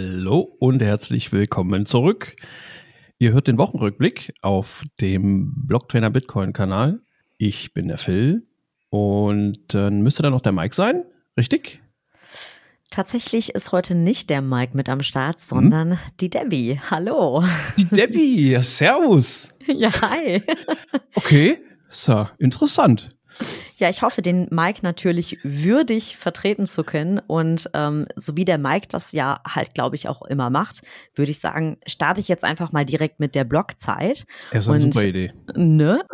Hallo und herzlich willkommen zurück. Ihr hört den Wochenrückblick auf dem Blocktrainer Bitcoin Kanal. Ich bin der Phil und dann müsste da noch der Mike sein, richtig? Tatsächlich ist heute nicht der Mike mit am Start, sondern hm? die Debbie. Hallo. Die Debbie, servus. Ja, hi. Okay, so, interessant. Ja, ich hoffe, den Mike natürlich würdig vertreten zu können. Und ähm, so wie der Mike das ja halt, glaube ich, auch immer macht, würde ich sagen, starte ich jetzt einfach mal direkt mit der Blockzeit. Ja, so eine und, super Idee. Ne?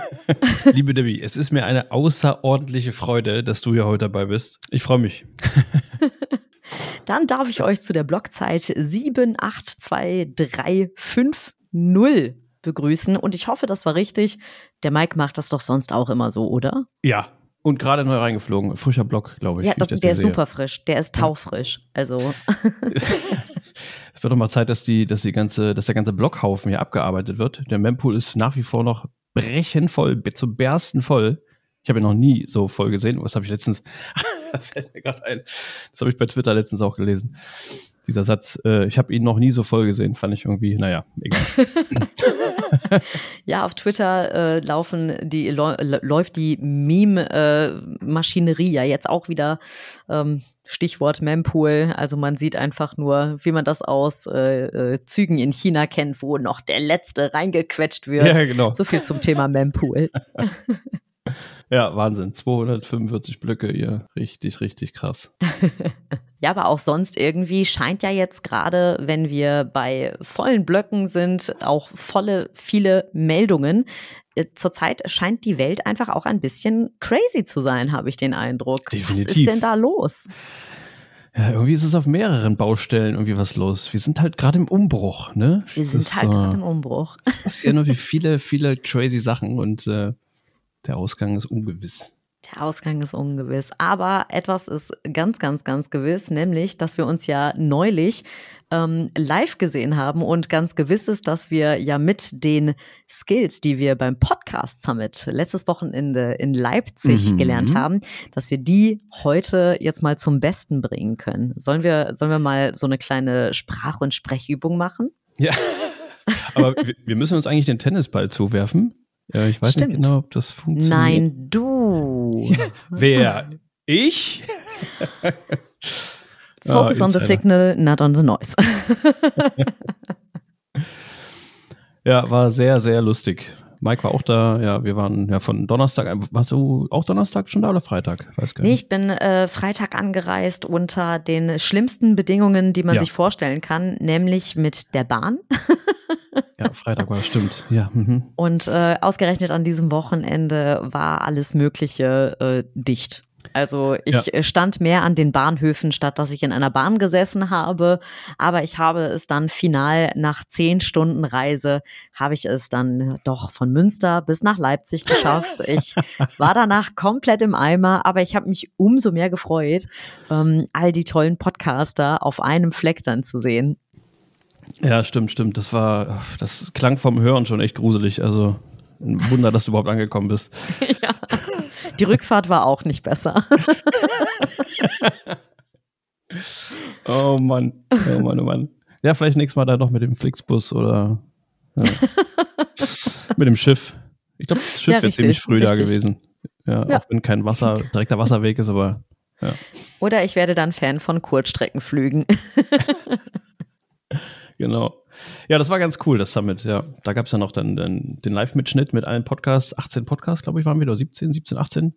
Liebe Debbie, es ist mir eine außerordentliche Freude, dass du hier heute dabei bist. Ich freue mich. Dann darf ich euch zu der Blockzeit 78235 begrüßen. Und ich hoffe, das war richtig. Der Mike macht das doch sonst auch immer so, oder? Ja. Und gerade neu reingeflogen. Frischer Block, glaube ich. Ja, das, der ist super frisch. Der ist taufrisch. Also. es wird doch mal Zeit, dass die, dass die ganze, dass der ganze Blockhaufen hier abgearbeitet wird. Der Mempool ist nach wie vor noch brechend voll, zum Bersten voll. Ich habe ihn noch nie so voll gesehen. Was habe ich letztens? das fällt mir gerade ein. Das habe ich bei Twitter letztens auch gelesen dieser Satz, äh, ich habe ihn noch nie so voll gesehen, fand ich irgendwie, naja, egal. ja, auf Twitter äh, laufen die, läuft die Meme-Maschinerie ja jetzt auch wieder. Ähm, Stichwort Mempool. Also man sieht einfach nur, wie man das aus äh, äh, Zügen in China kennt, wo noch der letzte reingequetscht wird. Ja, genau. So viel zum Thema Mempool. ja, Wahnsinn. 245 Blöcke hier. Richtig, richtig krass. Ja, aber auch sonst irgendwie scheint ja jetzt gerade, wenn wir bei vollen Blöcken sind, auch volle, viele Meldungen. Äh, zurzeit scheint die Welt einfach auch ein bisschen crazy zu sein, habe ich den Eindruck. Definitiv. Was ist denn da los? Ja, irgendwie ist es auf mehreren Baustellen irgendwie was los. Wir sind halt gerade im Umbruch, ne? Wir sind das, halt gerade im Umbruch. Es passieren irgendwie viele, viele crazy Sachen und äh, der Ausgang ist ungewiss. Der Ausgang ist ungewiss. Aber etwas ist ganz, ganz, ganz gewiss, nämlich, dass wir uns ja neulich ähm, live gesehen haben und ganz gewiss ist, dass wir ja mit den Skills, die wir beim Podcast Summit letztes Wochenende in Leipzig mhm. gelernt haben, dass wir die heute jetzt mal zum Besten bringen können. Sollen wir, sollen wir mal so eine kleine Sprach- und Sprechübung machen? Ja. Aber wir müssen uns eigentlich den Tennisball zuwerfen. Ja, ich weiß Stimmt. nicht genau, ob das funktioniert. Nein, du. Wer? Ich? Focus oh, on the signal, not on the noise. ja, war sehr, sehr lustig. Mike war auch da, ja, wir waren ja von Donnerstag, warst du auch Donnerstag schon da oder Freitag? Weiß gar nicht. Nee, ich bin äh, Freitag angereist unter den schlimmsten Bedingungen, die man ja. sich vorstellen kann, nämlich mit der Bahn. Ja, Freitag war das, stimmt. Ja. Mhm. Und äh, ausgerechnet an diesem Wochenende war alles Mögliche äh, dicht. Also ich ja. stand mehr an den Bahnhöfen, statt dass ich in einer Bahn gesessen habe. Aber ich habe es dann final nach zehn Stunden Reise, habe ich es dann doch von Münster bis nach Leipzig geschafft. Ich war danach komplett im Eimer, aber ich habe mich umso mehr gefreut, ähm, all die tollen Podcaster auf einem Fleck dann zu sehen. Ja, stimmt, stimmt. Das war, das klang vom Hören schon echt gruselig. Also ein Wunder, dass du überhaupt angekommen bist. ja. Die Rückfahrt war auch nicht besser. oh Mann, oh Mann, oh Mann. Ja, vielleicht nächstes Mal da noch mit dem Flixbus oder ja. mit dem Schiff. Ich glaube, das Schiff ja, wäre ziemlich früh richtig. da gewesen. Ja, ja, auch wenn kein Wasser, direkter Wasserweg ist, aber ja. Oder ich werde dann Fan von Kurzstreckenflügen. Genau. Ja, das war ganz cool, das Summit, ja. Da gab es ja noch dann, dann den Live-Mitschnitt mit allen Podcasts. 18 Podcasts, glaube ich, waren wir, oder 17, 17, 18.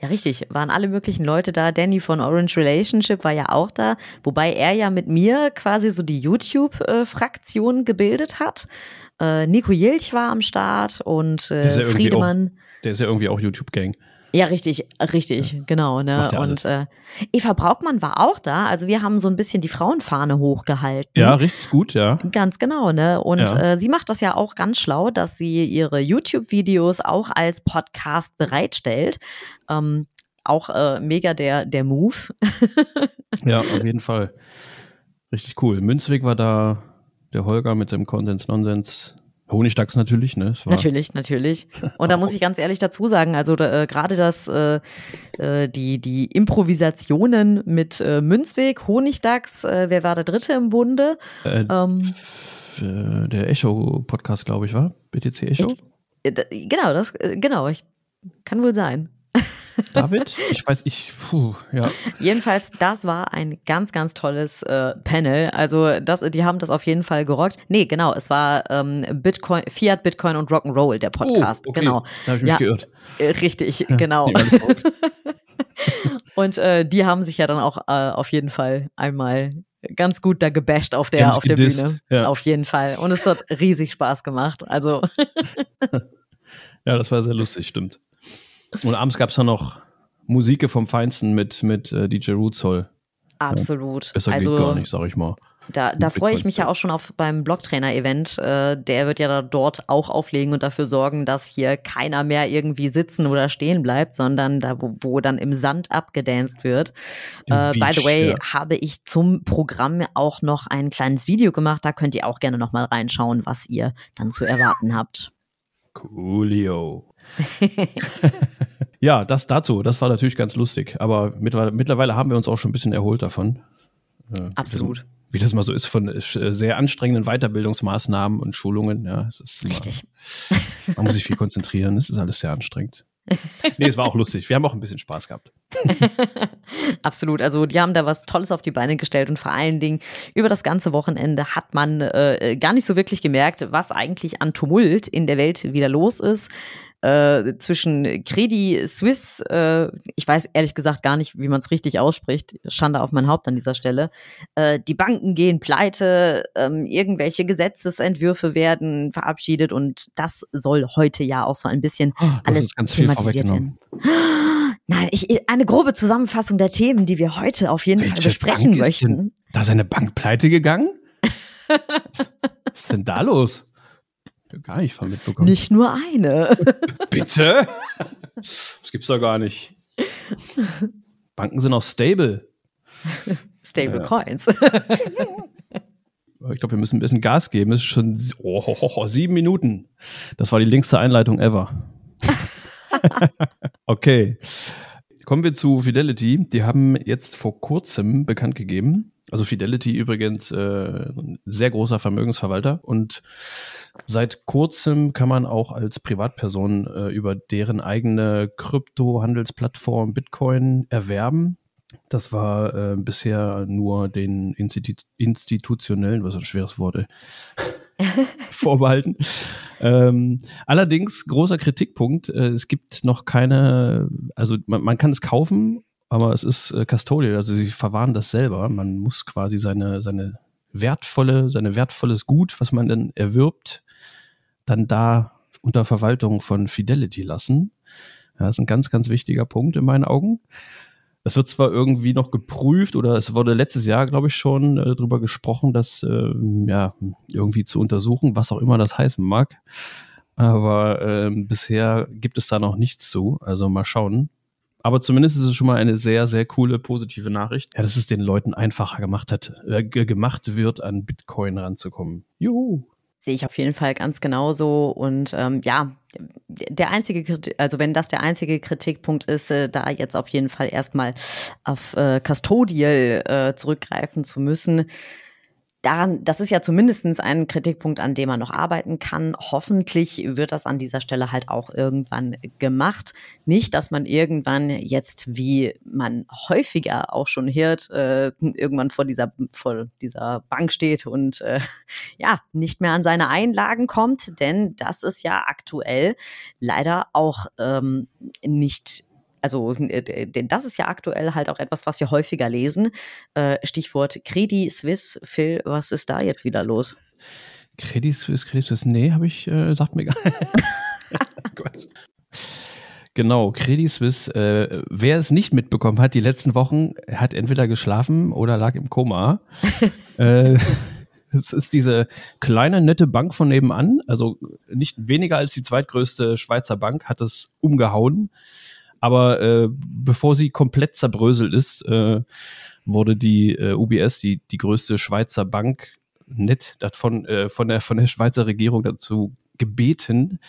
Ja, richtig. Waren alle möglichen Leute da. Danny von Orange Relationship war ja auch da, wobei er ja mit mir quasi so die YouTube-Fraktion gebildet hat. Äh, Nico Jilch war am Start und äh, ja Friedemann. Auch, der ist ja irgendwie auch YouTube-Gang. Ja, richtig, richtig, ja. genau. Ne? Und äh, Eva Braukmann war auch da. Also wir haben so ein bisschen die Frauenfahne hochgehalten. Ja, richtig gut, ja. Ganz genau, ne? Und ja. äh, sie macht das ja auch ganz schlau, dass sie ihre YouTube-Videos auch als Podcast bereitstellt. Ähm, auch äh, mega der, der Move. ja, auf jeden Fall. Richtig cool. Münzweg war da, der Holger mit seinem Konsens Nonsens. Honigdachs natürlich, ne? Natürlich, natürlich. Und da muss ich ganz ehrlich dazu sagen, also äh, gerade das, äh, äh, die, die Improvisationen mit äh, Münzweg, Honigdachs, äh, wer war der Dritte im Bunde? Äh, ähm, der Echo-Podcast, glaube ich, war? BTC Echo? Ich, genau, das, genau, ich, kann wohl sein. David? Ich weiß, ich, puh, ja. Jedenfalls, das war ein ganz, ganz tolles äh, Panel. Also, das, die haben das auf jeden Fall gerockt. Nee, genau, es war ähm, Bitcoin, Fiat, Bitcoin und Rock'n'Roll, der Podcast. Oh, okay. Genau. Da habe ich mich ja, geirrt. Äh, richtig, ja, genau. und äh, die haben sich ja dann auch äh, auf jeden Fall einmal ganz gut da gebasht auf der, auf der Bühne. Ja. Auf jeden Fall. Und es hat riesig Spaß gemacht. Also. ja, das war sehr lustig, stimmt. Und abends gab es dann noch Musik vom Feinsten mit, mit äh, DJ Rootsoll. Absolut. Ja, besser also, geht gar nicht, sag ich mal. Da, da freue ich mich ja auch schon auf beim Blocktrainer-Event. Äh, der wird ja da dort auch auflegen und dafür sorgen, dass hier keiner mehr irgendwie sitzen oder stehen bleibt, sondern da, wo, wo dann im Sand abgedanced wird. Äh, Beach, by the way, ja. habe ich zum Programm auch noch ein kleines Video gemacht. Da könnt ihr auch gerne nochmal reinschauen, was ihr dann zu erwarten habt. Coolio. ja, das dazu, das war natürlich ganz lustig. Aber mittlerweile, haben wir uns auch schon ein bisschen erholt davon. Äh, Absolut. Wie das, mal so ist von äh, sehr anstrengenden Weiterbildungsmaßnahmen und Schulungen. Ja, es ist immer, Richtig. Man muss sich viel konzentrieren. Es ist alles sehr anstrengend. nee, es war auch lustig. Wir haben auch ein bisschen Spaß gehabt. Absolut. Also die haben da was Tolles auf die Beine gestellt und vor allen Dingen über das ganze Wochenende hat man äh, gar nicht so wirklich gemerkt, was eigentlich an Tumult in der Welt wieder los ist äh, zwischen Credi Swiss, äh, ich weiß ehrlich gesagt gar nicht, wie man es richtig ausspricht, Schande auf mein Haupt an dieser Stelle. Äh, die Banken gehen pleite, ähm, irgendwelche Gesetzesentwürfe werden verabschiedet und das soll heute ja auch so ein bisschen oh, alles thematisiert werden. Nein, ich, eine grobe Zusammenfassung der Themen, die wir heute auf jeden Welche Fall besprechen Bank möchten. da ist eine Bank pleite gegangen? Was ist denn da los? Gar nicht von mitbekommen. Nicht nur eine. Bitte? Das gibt's doch gar nicht. Banken sind auch stable. Stable. Coins. Ich glaube, wir müssen ein bisschen Gas geben. Es ist schon oh, oh, oh, sieben Minuten. Das war die längste Einleitung ever. okay. Kommen wir zu Fidelity. Die haben jetzt vor kurzem bekannt gegeben, also Fidelity übrigens äh, sehr großer Vermögensverwalter und seit kurzem kann man auch als Privatperson äh, über deren eigene Kryptohandelsplattform Bitcoin erwerben. Das war äh, bisher nur den Institu institutionellen, was ein schweres Wort, vorbehalten. Ähm, allerdings großer Kritikpunkt, äh, es gibt noch keine, also man, man kann es kaufen, aber es ist äh, Custodial, also sie verwahren das selber. Man muss quasi seine, seine wertvolle, seine wertvolles Gut, was man dann erwirbt, dann da unter Verwaltung von Fidelity lassen. Ja, das ist ein ganz, ganz wichtiger Punkt in meinen Augen. Es wird zwar irgendwie noch geprüft oder es wurde letztes Jahr, glaube ich, schon äh, darüber gesprochen, das äh, ja irgendwie zu untersuchen, was auch immer das heißen mag. Aber äh, bisher gibt es da noch nichts zu. Also mal schauen. Aber zumindest ist es schon mal eine sehr, sehr coole, positive Nachricht, ja, dass es den Leuten einfacher gemacht hat, äh, gemacht wird, an Bitcoin ranzukommen. Juhu. Sehe ich auf jeden Fall ganz genauso. Und ähm, ja, der einzige, also wenn das der einzige Kritikpunkt ist, äh, da jetzt auf jeden Fall erstmal auf äh, Custodial äh, zurückgreifen zu müssen, daran, das ist ja zumindest ein Kritikpunkt, an dem man noch arbeiten kann. Hoffentlich wird das an dieser Stelle halt auch irgendwann gemacht. Nicht, dass man irgendwann jetzt, wie man häufiger auch schon hört, äh, irgendwann vor dieser, vor dieser Bank steht und äh, ja, nicht mehr an seine Einlagen kommt, denn das ist ja aktuell leider auch ähm, nicht also äh, denn das ist ja aktuell halt auch etwas, was wir häufiger lesen. Äh, Stichwort Credit Suisse. Phil, was ist da jetzt wieder los? Credit Suisse, Credit Suisse, nee, habe ich, äh, sagt mir gar Genau, Credit Suisse. Äh, wer es nicht mitbekommen hat, die letzten Wochen, hat entweder geschlafen oder lag im Koma. äh, es ist diese kleine, nette Bank von nebenan, also nicht weniger als die zweitgrößte Schweizer Bank, hat es umgehauen. Aber äh, bevor sie komplett zerbröselt ist, äh, wurde die äh, UBS, die, die größte Schweizer Bank, nett davon, äh, von, der, von der Schweizer Regierung dazu gebeten,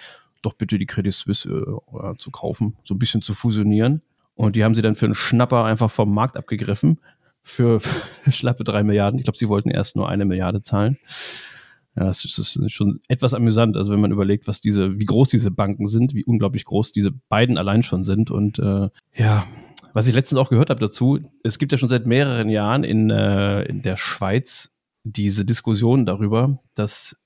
doch bitte die Credit Suisse äh, zu kaufen, so ein bisschen zu fusionieren. Und die haben sie dann für einen Schnapper einfach vom Markt abgegriffen für, für schlappe drei Milliarden. Ich glaube, sie wollten erst nur eine Milliarde zahlen. Ja, es ist schon etwas amüsant, also wenn man überlegt, was diese, wie groß diese Banken sind, wie unglaublich groß diese beiden allein schon sind. Und äh, ja, was ich letztens auch gehört habe dazu, es gibt ja schon seit mehreren Jahren in, äh, in der Schweiz diese Diskussion darüber, dass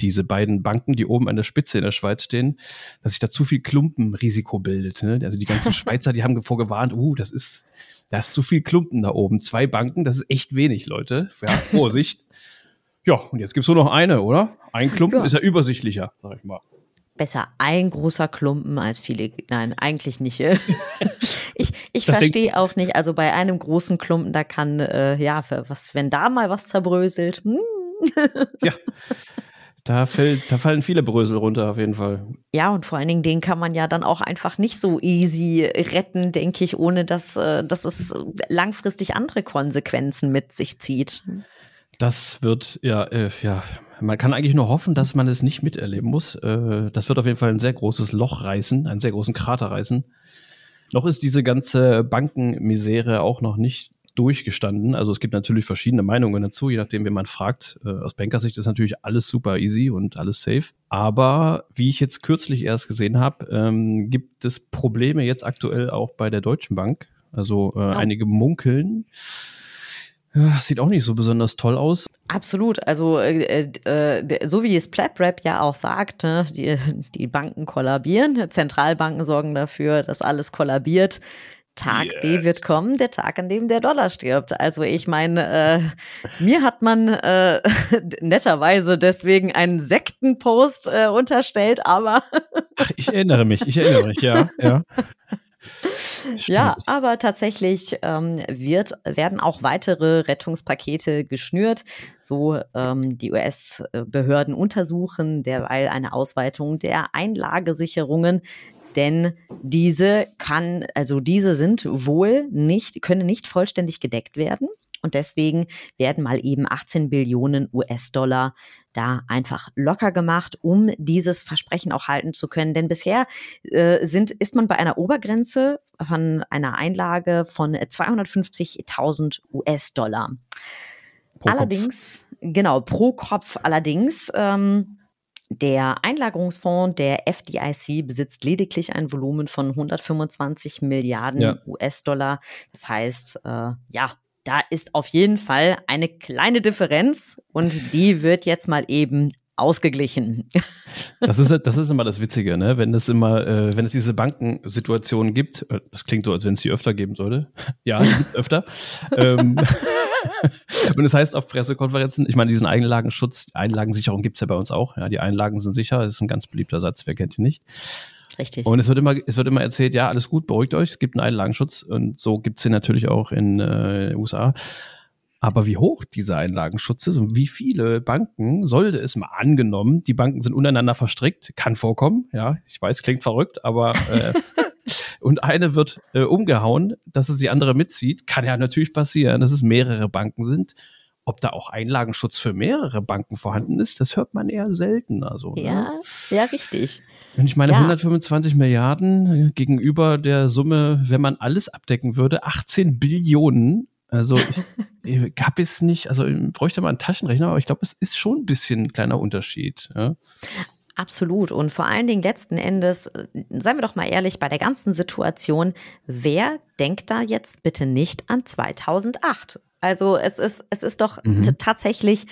diese beiden Banken, die oben an der Spitze in der Schweiz stehen, dass sich da zu viel Klumpenrisiko bildet. Ne? Also die ganzen Schweizer, die haben vorgewarnt, uh, das ist, da ist zu viel Klumpen da oben. Zwei Banken, das ist echt wenig, Leute. Ja, Vorsicht. ja, und jetzt gibt's nur noch eine, oder? Ein Klumpen ja. ist ja übersichtlicher, sag ich mal. Besser ein großer Klumpen als viele. Nein, eigentlich nicht. ich ich verstehe auch nicht. Also bei einem großen Klumpen, da kann, äh, ja, was, wenn da mal was zerbröselt. Hm. ja. Da, fällt, da fallen viele Brösel runter, auf jeden Fall. Ja, und vor allen Dingen, den kann man ja dann auch einfach nicht so easy retten, denke ich, ohne dass, äh, dass es langfristig andere Konsequenzen mit sich zieht. Das wird, ja, äh, ja, man kann eigentlich nur hoffen, dass man es nicht miterleben muss. Äh, das wird auf jeden Fall ein sehr großes Loch reißen, einen sehr großen Krater reißen. Noch ist diese ganze Bankenmisere auch noch nicht durchgestanden. Also es gibt natürlich verschiedene Meinungen dazu, je nachdem, wen man fragt. Äh, aus Bankersicht ist natürlich alles super easy und alles safe. Aber wie ich jetzt kürzlich erst gesehen habe, ähm, gibt es Probleme jetzt aktuell auch bei der Deutschen Bank. Also äh, oh. einige munkeln. Ja, sieht auch nicht so besonders toll aus. Absolut. Also äh, äh, so wie es PlapRap ja auch sagt, ne, die, die Banken kollabieren, Zentralbanken sorgen dafür, dass alles kollabiert. Tag yes. D wird kommen, der Tag, an dem der Dollar stirbt. Also ich meine, äh, mir hat man äh, netterweise deswegen einen Sektenpost äh, unterstellt, aber Ach, ich erinnere mich, ich erinnere mich, ja, ja. Ja, aber tatsächlich ähm, wird, werden auch weitere Rettungspakete geschnürt. So ähm, die US-Behörden untersuchen derweil eine Ausweitung der Einlagesicherungen denn diese kann, also diese sind wohl nicht, können nicht vollständig gedeckt werden. Und deswegen werden mal eben 18 Billionen US-Dollar da einfach locker gemacht, um dieses Versprechen auch halten zu können. Denn bisher äh, sind, ist man bei einer Obergrenze von einer Einlage von 250.000 US-Dollar. Allerdings, genau, pro Kopf allerdings. Ähm, der Einlagerungsfonds der FDIC besitzt lediglich ein Volumen von 125 Milliarden ja. US-Dollar. Das heißt, äh, ja, da ist auf jeden Fall eine kleine Differenz und die wird jetzt mal eben ausgeglichen. Das ist, das ist immer das Witzige, ne? Wenn es immer, äh, wenn es diese Bankensituation gibt, äh, das klingt so, als wenn es sie öfter geben sollte. Ja, öfter. ähm, und das heißt auf Pressekonferenzen, ich meine, diesen Einlagenschutz, Einlagensicherung gibt es ja bei uns auch. Ja, die Einlagen sind sicher, das ist ein ganz beliebter Satz, wer kennt ihn nicht. Richtig. Und es wird immer, es wird immer erzählt, ja, alles gut, beruhigt euch, es gibt einen Einlagenschutz und so gibt es den natürlich auch in äh, USA. Aber wie hoch dieser Einlagenschutz ist und wie viele Banken, sollte es mal angenommen, die Banken sind untereinander verstrickt, kann vorkommen, ja, ich weiß, klingt verrückt, aber äh, und eine wird äh, umgehauen, dass es die andere mitzieht, kann ja natürlich passieren, dass es mehrere Banken sind. Ob da auch Einlagenschutz für mehrere Banken vorhanden ist, das hört man eher selten. Also, ne? ja, ja, richtig. Wenn ich meine ja. 125 Milliarden äh, gegenüber der Summe, wenn man alles abdecken würde, 18 Billionen. Also gab es nicht, also bräuchte man einen Taschenrechner, aber ich glaube, es ist schon ein bisschen ein kleiner Unterschied. Ja? Absolut. Und vor allen Dingen letzten Endes, äh, seien wir doch mal ehrlich, bei der ganzen Situation, wer denkt da jetzt bitte nicht an 2008? Also es ist, es ist doch mhm. tatsächlich,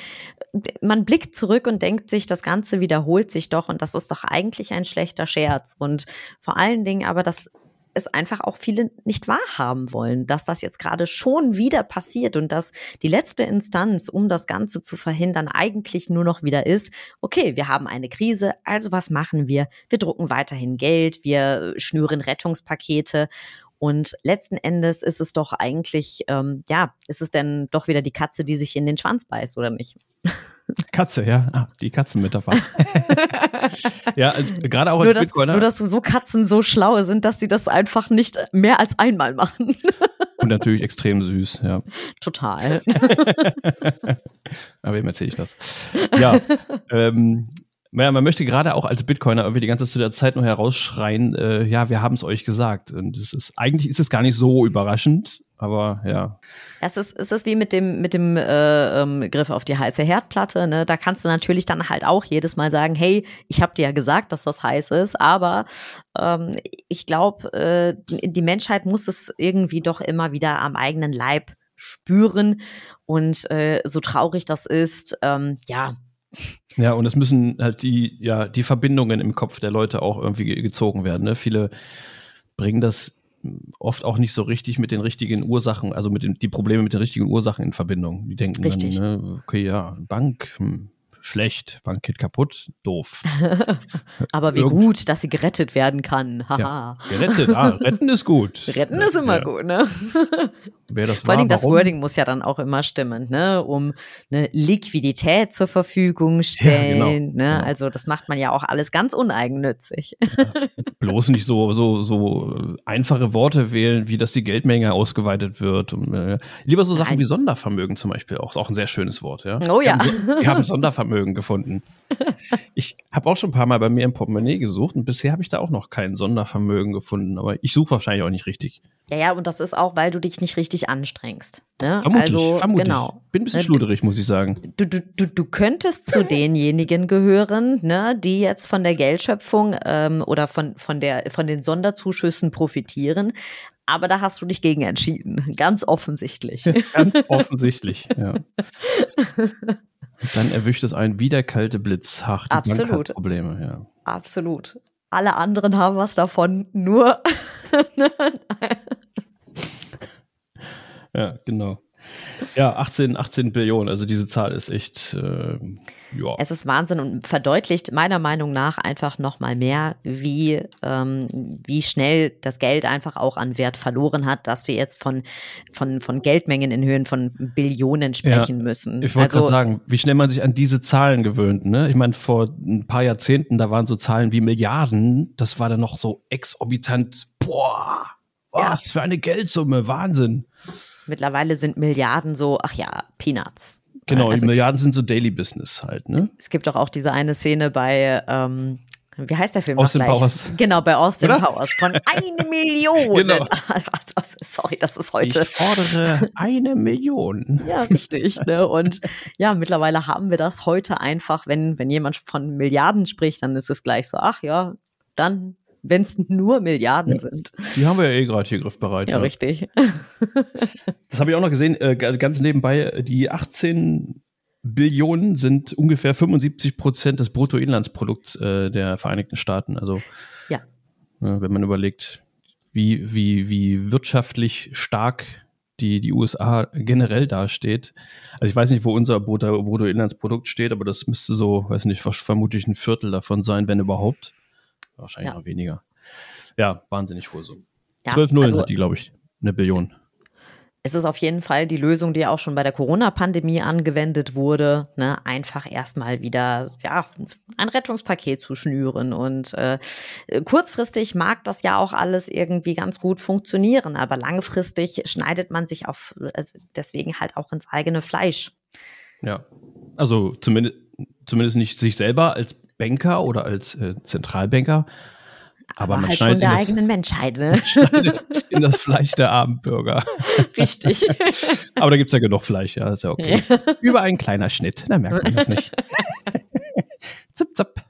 man blickt zurück und denkt sich, das Ganze wiederholt sich doch und das ist doch eigentlich ein schlechter Scherz. Und vor allen Dingen aber das es einfach auch viele nicht wahrhaben wollen, dass das jetzt gerade schon wieder passiert und dass die letzte Instanz, um das Ganze zu verhindern, eigentlich nur noch wieder ist, okay, wir haben eine Krise, also was machen wir? Wir drucken weiterhin Geld, wir schnüren Rettungspakete und letzten Endes ist es doch eigentlich, ähm, ja, ist es denn doch wieder die Katze, die sich in den Schwanz beißt, oder nicht? Katze, ja, ah, die Katzenmetapher. ja, als, gerade auch als nur, dass, Bitcoiner. Nur, dass so Katzen so schlau sind, dass sie das einfach nicht mehr als einmal machen. Und natürlich extrem süß, ja. Total. Aber wem erzähle ich das? Ja, ähm, naja, man möchte gerade auch als Bitcoiner irgendwie die ganze Zeit noch herausschreien, äh, ja, wir haben es euch gesagt. Und es ist, eigentlich ist es gar nicht so überraschend, aber ja. Es ist, es ist wie mit dem, mit dem äh, ähm, Griff auf die heiße Herdplatte. Ne? Da kannst du natürlich dann halt auch jedes Mal sagen, hey, ich habe dir ja gesagt, dass das heiß ist, aber ähm, ich glaube, äh, die Menschheit muss es irgendwie doch immer wieder am eigenen Leib spüren. Und äh, so traurig das ist, ähm, ja, ja, und es müssen halt die, ja, die Verbindungen im Kopf der Leute auch irgendwie gezogen werden. Ne? Viele bringen das oft auch nicht so richtig mit den richtigen Ursachen, also mit den die Probleme mit den richtigen Ursachen in Verbindung. Die denken Richtig. dann, ne, okay, ja, Bank, hm, schlecht, Bank geht kaputt, doof. Aber wie Irgend gut, dass sie gerettet werden kann. Haha. Ja, gerettet, ah, retten ist gut. Retten ist immer ja. gut, ne? Wer das Vor allem das Wording muss ja dann auch immer stimmen, ne? Um eine Liquidität zur Verfügung stellen. Ja, genau, ne? Genau. Also das macht man ja auch alles ganz uneigennützig. Bloß nicht so, so, so einfache Worte wählen, wie dass die Geldmenge ausgeweitet wird. Und, äh, lieber so Sachen Nein. wie Sondervermögen zum Beispiel, auch, ist auch ein sehr schönes Wort, ja. Oh ja. Wir haben, wir haben Sondervermögen Sondervermögen gefunden. Ich habe auch schon ein paar Mal bei mir im Portemonnaie gesucht und bisher habe ich da auch noch kein Sondervermögen gefunden, aber ich suche wahrscheinlich auch nicht richtig. Ja, ja, und das ist auch, weil du dich nicht richtig anstrengst. Ne? Vermutlich, also, vermutlich. Genau. Bin ein bisschen ne, schluderig, muss ich sagen. Du, du, du, du könntest zu denjenigen gehören, ne, die jetzt von der Geldschöpfung ähm, oder von, von, der, von den Sonderzuschüssen profitieren. Aber da hast du dich gegen entschieden. Ganz offensichtlich. Ganz offensichtlich, ja. Dann erwischt es einen wie der kalte Blitz. Ach, die Absolut. Bank hat Probleme, ja. Absolut. Alle anderen haben was davon, nur. ja, genau. Ja, 18, 18 Billionen, also diese Zahl ist echt, äh, ja. Es ist Wahnsinn und verdeutlicht meiner Meinung nach einfach nochmal mehr, wie, ähm, wie schnell das Geld einfach auch an Wert verloren hat, dass wir jetzt von, von, von Geldmengen in Höhen von Billionen sprechen ja, müssen. Ich wollte also, gerade sagen, wie schnell man sich an diese Zahlen gewöhnt. Ne? Ich meine, vor ein paar Jahrzehnten, da waren so Zahlen wie Milliarden, das war dann noch so exorbitant, boah, was ja. für eine Geldsumme, Wahnsinn. Mittlerweile sind Milliarden so, ach ja, Peanuts. Genau, also, Milliarden sind so Daily Business halt, ne? Es gibt doch auch diese eine Szene bei, ähm, wie heißt der Film? Austin Powers. Genau, bei Austin Oder? Powers von eine Million. Genau. Sorry, das ist heute. Ich fordere eine Million. Ja, richtig. Ne? Und ja, mittlerweile haben wir das heute einfach, wenn, wenn jemand von Milliarden spricht, dann ist es gleich so, ach ja, dann wenn es nur Milliarden ja. sind. Die haben wir ja eh gerade hier griffbereit. Ja, ja. richtig. das habe ich auch noch gesehen, äh, ganz nebenbei, die 18 Billionen sind ungefähr 75 Prozent des Bruttoinlandsprodukts äh, der Vereinigten Staaten. Also, ja. äh, wenn man überlegt, wie, wie, wie wirtschaftlich stark die, die USA generell dasteht. Also ich weiß nicht, wo unser Bruttoinlandsprodukt steht, aber das müsste so, weiß nicht, vermutlich ein Viertel davon sein, wenn überhaupt. Wahrscheinlich ja. noch weniger. Ja, wahnsinnig hohe Summe. Ja, 12 Nullen also, hat die, glaube ich, eine Billion. Es ist auf jeden Fall die Lösung, die auch schon bei der Corona-Pandemie angewendet wurde, ne? einfach erstmal wieder ja, ein Rettungspaket zu schnüren. Und äh, kurzfristig mag das ja auch alles irgendwie ganz gut funktionieren, aber langfristig schneidet man sich auf äh, deswegen halt auch ins eigene Fleisch. Ja, also zumindest, zumindest nicht sich selber als Banker oder als äh, Zentralbanker. Aber, aber man halt schon der das, eigenen Menschheit, ne? schneidet in das Fleisch der armen Bürger. Richtig. aber da gibt es ja genug Fleisch, ja, ist ja okay. Ja. Über ein kleiner Schnitt, da merkt man das nicht. zip, zip.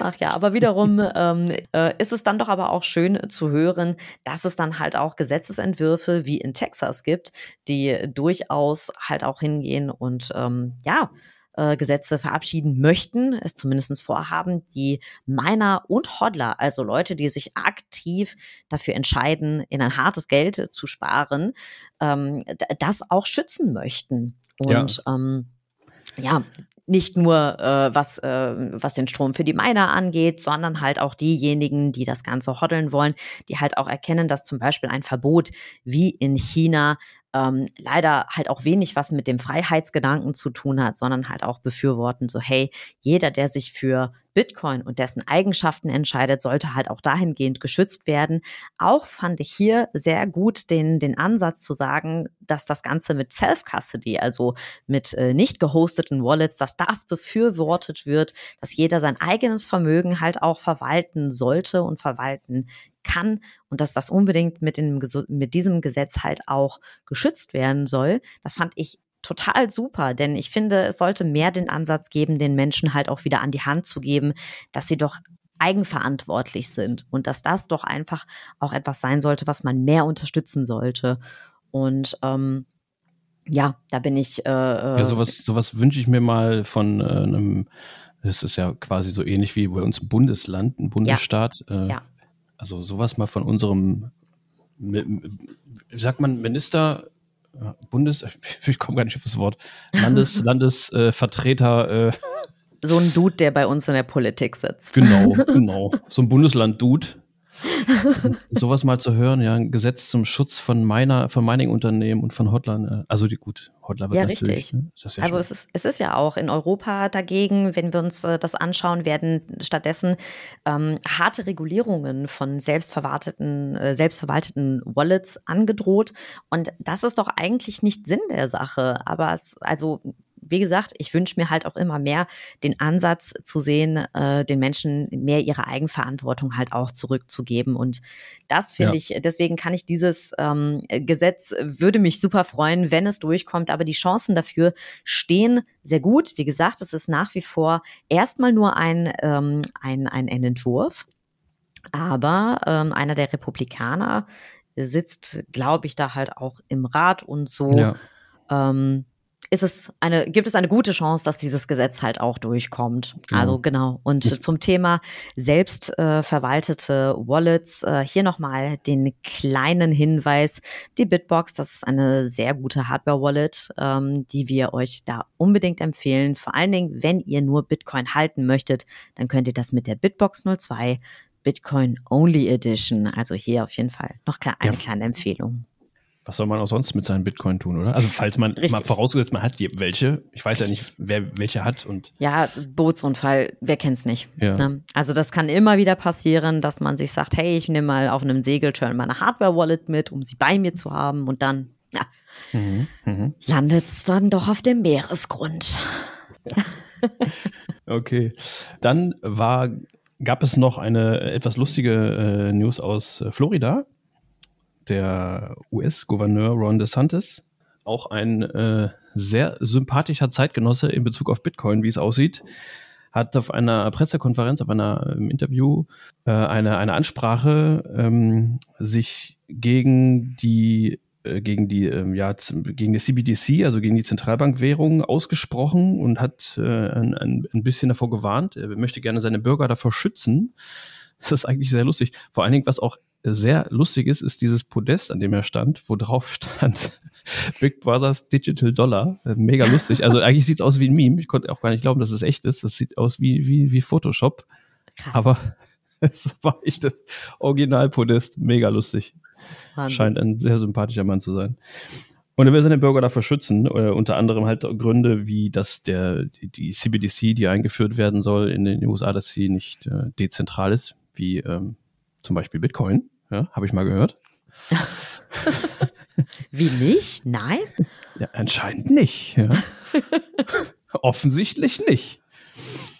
Ach ja, aber wiederum ähm, äh, ist es dann doch aber auch schön zu hören, dass es dann halt auch Gesetzesentwürfe wie in Texas gibt, die durchaus halt auch hingehen und ähm, ja, äh, Gesetze verabschieden möchten, es zumindest vorhaben, die Miner und Hodler, also Leute, die sich aktiv dafür entscheiden, in ein hartes Geld zu sparen, ähm, das auch schützen möchten. Und ja. Ähm, ja, nicht nur äh, was, äh, was den Strom für die Miner angeht, sondern halt auch diejenigen, die das Ganze hoddeln wollen, die halt auch erkennen, dass zum Beispiel ein Verbot wie in China ähm, leider halt auch wenig was mit dem Freiheitsgedanken zu tun hat, sondern halt auch befürworten, so hey, jeder, der sich für Bitcoin und dessen Eigenschaften entscheidet, sollte halt auch dahingehend geschützt werden. Auch fand ich hier sehr gut den, den Ansatz zu sagen, dass das Ganze mit Self-Custody, also mit äh, nicht gehosteten Wallets, dass das befürwortet wird, dass jeder sein eigenes Vermögen halt auch verwalten sollte und verwalten kann und dass das unbedingt mit, dem, mit diesem Gesetz halt auch geschützt werden soll. Das fand ich total super, denn ich finde, es sollte mehr den Ansatz geben, den Menschen halt auch wieder an die Hand zu geben, dass sie doch eigenverantwortlich sind und dass das doch einfach auch etwas sein sollte, was man mehr unterstützen sollte. Und ähm, ja, da bin ich. Äh, ja, äh, sowas, sowas wünsche ich mir mal von äh, einem. Das ist ja quasi so ähnlich wie bei uns Bundesland, ein Bundesstaat. Ja. Äh, ja. Also sowas mal von unserem, wie sagt man, Minister, Bundes, ich komme gar nicht auf das Wort, Landes, Landesvertreter. Äh, so ein Dude, der bei uns in der Politik sitzt. Genau, genau. So ein Bundesland-Dude, sowas mal zu hören, ja, ein Gesetz zum Schutz von meiner, von Mining-Unternehmen und von Hotline, äh, also die gut, Hotline Ja, richtig. Ne? Ja also es ist, es ist ja auch in Europa dagegen, wenn wir uns äh, das anschauen, werden stattdessen ähm, harte Regulierungen von selbstverwalteten, äh, selbstverwalteten Wallets angedroht. Und das ist doch eigentlich nicht Sinn der Sache. Aber es, also wie gesagt, ich wünsche mir halt auch immer mehr den Ansatz zu sehen, äh, den Menschen mehr ihre Eigenverantwortung halt auch zurückzugeben. Und das finde ja. ich, deswegen kann ich dieses ähm, Gesetz, würde mich super freuen, wenn es durchkommt. Aber die Chancen dafür stehen sehr gut. Wie gesagt, es ist nach wie vor erstmal nur ein, ähm, ein, ein Entwurf. Aber ähm, einer der Republikaner sitzt, glaube ich, da halt auch im Rat und so. Ja. Ähm, ist es eine, gibt es eine gute Chance, dass dieses Gesetz halt auch durchkommt. Genau. Also genau. Und ich zum Thema selbst äh, Wallets, äh, hier nochmal den kleinen Hinweis. Die Bitbox, das ist eine sehr gute Hardware-Wallet, ähm, die wir euch da unbedingt empfehlen. Vor allen Dingen, wenn ihr nur Bitcoin halten möchtet, dann könnt ihr das mit der Bitbox 02 Bitcoin Only Edition. Also hier auf jeden Fall noch klar, eine ja. kleine Empfehlung. Was soll man auch sonst mit seinen Bitcoin tun, oder? Also falls man Richtig. mal vorausgesetzt, man hat welche. Ich weiß Richtig. ja nicht, wer welche hat und. Ja, Bootsunfall, wer kennt's nicht? Ja. Ne? Also das kann immer wieder passieren, dass man sich sagt, hey, ich nehme mal auf einem Segelturn meine Hardware-Wallet mit, um sie bei mir zu haben und dann ja, mhm, mhm. landet es dann doch auf dem Meeresgrund. Ja. okay. Dann war, gab es noch eine etwas lustige äh, News aus äh, Florida der US-Gouverneur Ron DeSantis, auch ein äh, sehr sympathischer Zeitgenosse in Bezug auf Bitcoin, wie es aussieht, hat auf einer Pressekonferenz, auf einer ähm, Interview äh, eine, eine Ansprache ähm, sich gegen die äh, gegen die ähm, ja gegen die CBDC, also gegen die Zentralbankwährung ausgesprochen und hat äh, ein, ein bisschen davor gewarnt. Er möchte gerne seine Bürger davor schützen. Das ist eigentlich sehr lustig. Vor allen Dingen, was auch sehr lustig ist, ist dieses Podest, an dem er stand, wo drauf stand Big Brothers Digital Dollar. Äh, mega lustig. Also eigentlich sieht es aus wie ein Meme. Ich konnte auch gar nicht glauben, dass es echt ist. Das sieht aus wie, wie, wie Photoshop. Krass. Aber es war echt das Originalpodest. Mega lustig. Wahnsinn. Scheint ein sehr sympathischer Mann zu sein. Und er will seine Bürger dafür schützen, äh, unter anderem halt Gründe wie, dass der, die, die, CBDC, die eingeführt werden soll in den USA, dass sie nicht äh, dezentral ist, wie ähm, zum Beispiel Bitcoin, ja, habe ich mal gehört. Wie nicht? Nein? Ja, anscheinend nicht. Ja. Offensichtlich nicht.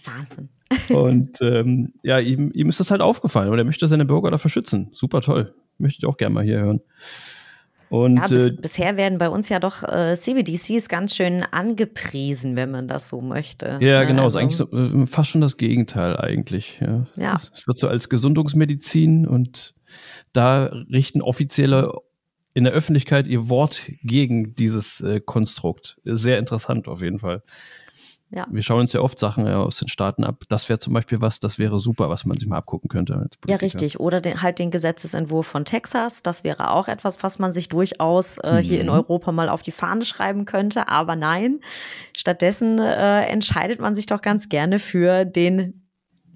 Wahnsinn. Und ähm, ja, ihm, ihm ist das halt aufgefallen und er möchte seine Bürger dafür schützen. Super toll. Möchte ich auch gerne mal hier hören. Und, ja, bis, äh, bisher werden bei uns ja doch äh, CBDCs ganz schön angepriesen, wenn man das so möchte. Ja, genau, also, ist eigentlich so, äh, fast schon das Gegenteil eigentlich. Ja. ja. Es wird so als Gesundungsmedizin und da richten offizielle in der Öffentlichkeit ihr Wort gegen dieses äh, Konstrukt. Sehr interessant auf jeden Fall. Ja. Wir schauen uns ja oft Sachen ja, aus den Staaten ab. Das wäre zum Beispiel was, das wäre super, was man sich mal abgucken könnte. ja, richtig. Oder den, halt den Gesetzesentwurf von Texas. Das wäre auch etwas, was man sich durchaus äh, mhm. hier in mhm. Europa mal auf die Fahne schreiben könnte. Aber nein, stattdessen äh, entscheidet man sich doch ganz gerne für den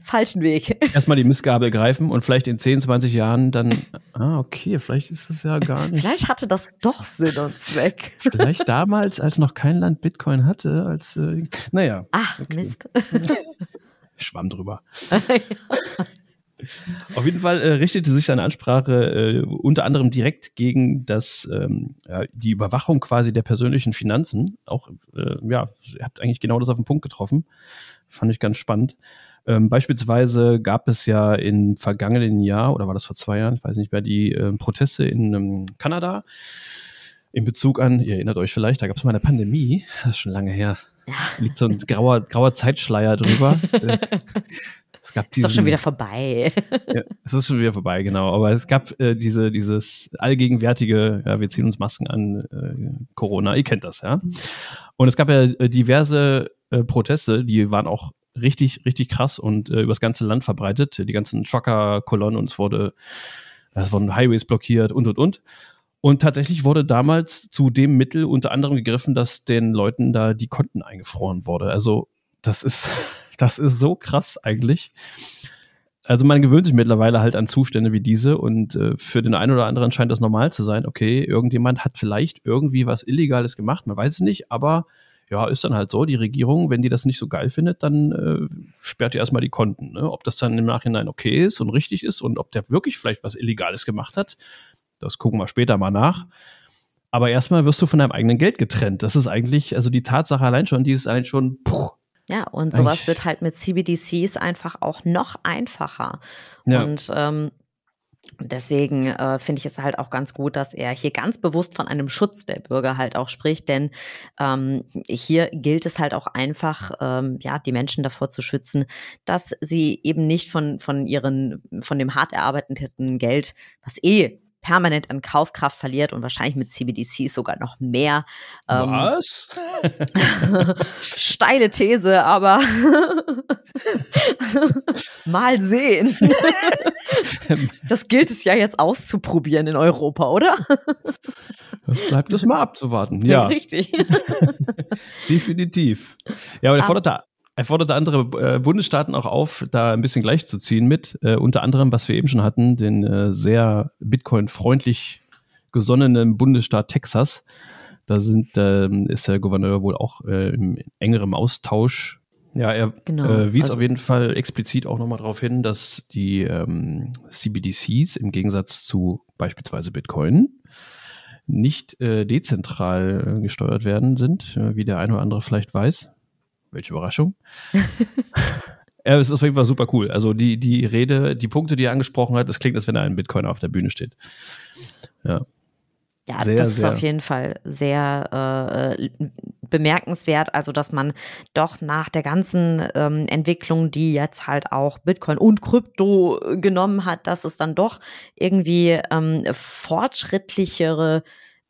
falschen Weg. Erstmal die Missgabel greifen und vielleicht in 10, 20 Jahren dann, ah, okay, vielleicht ist es ja gar nicht. Vielleicht hatte das doch Sinn und Zweck. Vielleicht damals, als noch kein Land Bitcoin hatte, als, äh, naja. Ach, okay. Mist. Schwamm drüber. Auf jeden Fall äh, richtete sich seine Ansprache äh, unter anderem direkt gegen das, ähm, ja, die Überwachung quasi der persönlichen Finanzen. Auch, äh, ja, er hat eigentlich genau das auf den Punkt getroffen. Fand ich ganz spannend. Ähm, beispielsweise gab es ja im vergangenen Jahr, oder war das vor zwei Jahren, ich weiß nicht mehr, die äh, Proteste in ähm, Kanada in Bezug an, ihr erinnert euch vielleicht, da gab es mal eine Pandemie, das ist schon lange her. Ja. Liegt so ein grauer, grauer Zeitschleier drüber. Es gab diesen, ist doch schon wieder vorbei. ja, es ist schon wieder vorbei, genau. Aber es gab äh, diese, dieses allgegenwärtige, ja, wir ziehen uns Masken an, äh, Corona, ihr kennt das, ja. Und es gab ja äh, diverse äh, Proteste, die waren auch richtig, richtig krass und äh, übers ganze Land verbreitet. Die ganzen Trucker-Kolonnen und es wurde, es wurden Highways blockiert und und und. Und tatsächlich wurde damals zu dem Mittel unter anderem gegriffen, dass den Leuten da die Konten eingefroren wurde. Also das ist das ist so krass eigentlich. Also man gewöhnt sich mittlerweile halt an Zustände wie diese und äh, für den einen oder anderen scheint das normal zu sein. Okay, irgendjemand hat vielleicht irgendwie was Illegales gemacht, man weiß es nicht, aber ja, ist dann halt so, die Regierung, wenn die das nicht so geil findet, dann äh, sperrt die erstmal die Konten. Ne? Ob das dann im Nachhinein okay ist und richtig ist und ob der wirklich vielleicht was Illegales gemacht hat, das gucken wir später mal nach. Aber erstmal wirst du von deinem eigenen Geld getrennt. Das ist eigentlich, also die Tatsache allein schon, die ist eigentlich schon, puh, ja, und sowas wird halt mit CBDCs einfach auch noch einfacher. Ja. Und ähm, Deswegen äh, finde ich es halt auch ganz gut, dass er hier ganz bewusst von einem Schutz der Bürger halt auch spricht, denn ähm, hier gilt es halt auch einfach, ähm, ja, die Menschen davor zu schützen, dass sie eben nicht von, von ihren, von dem hart erarbeiteten Geld, was eh permanent an Kaufkraft verliert und wahrscheinlich mit CBDC sogar noch mehr. Ähm, Was? steile These, aber mal sehen. das gilt es ja jetzt auszuprobieren in Europa, oder? Das bleibt es mal abzuwarten. Ja. Richtig. Definitiv. Ja, aber der forderte er forderte andere äh, Bundesstaaten auch auf, da ein bisschen gleichzuziehen mit, äh, unter anderem, was wir eben schon hatten, den äh, sehr Bitcoin-freundlich gesonnenen Bundesstaat Texas. Da sind, ähm, ist der Gouverneur wohl auch äh, im engerem Austausch. Ja, er genau, äh, wies also, auf jeden Fall explizit auch nochmal darauf hin, dass die ähm, CBDCs im Gegensatz zu beispielsweise Bitcoin nicht äh, dezentral gesteuert werden sind, wie der eine oder andere vielleicht weiß. Welche Überraschung. ja, es ist auf jeden Fall super cool. Also die, die Rede, die Punkte, die er angesprochen hat, das klingt, als wenn er ein Bitcoiner auf der Bühne steht. Ja. Ja, sehr, das ist sehr. auf jeden Fall sehr äh, bemerkenswert. Also, dass man doch nach der ganzen ähm, Entwicklung, die jetzt halt auch Bitcoin und Krypto genommen hat, dass es dann doch irgendwie ähm, fortschrittlichere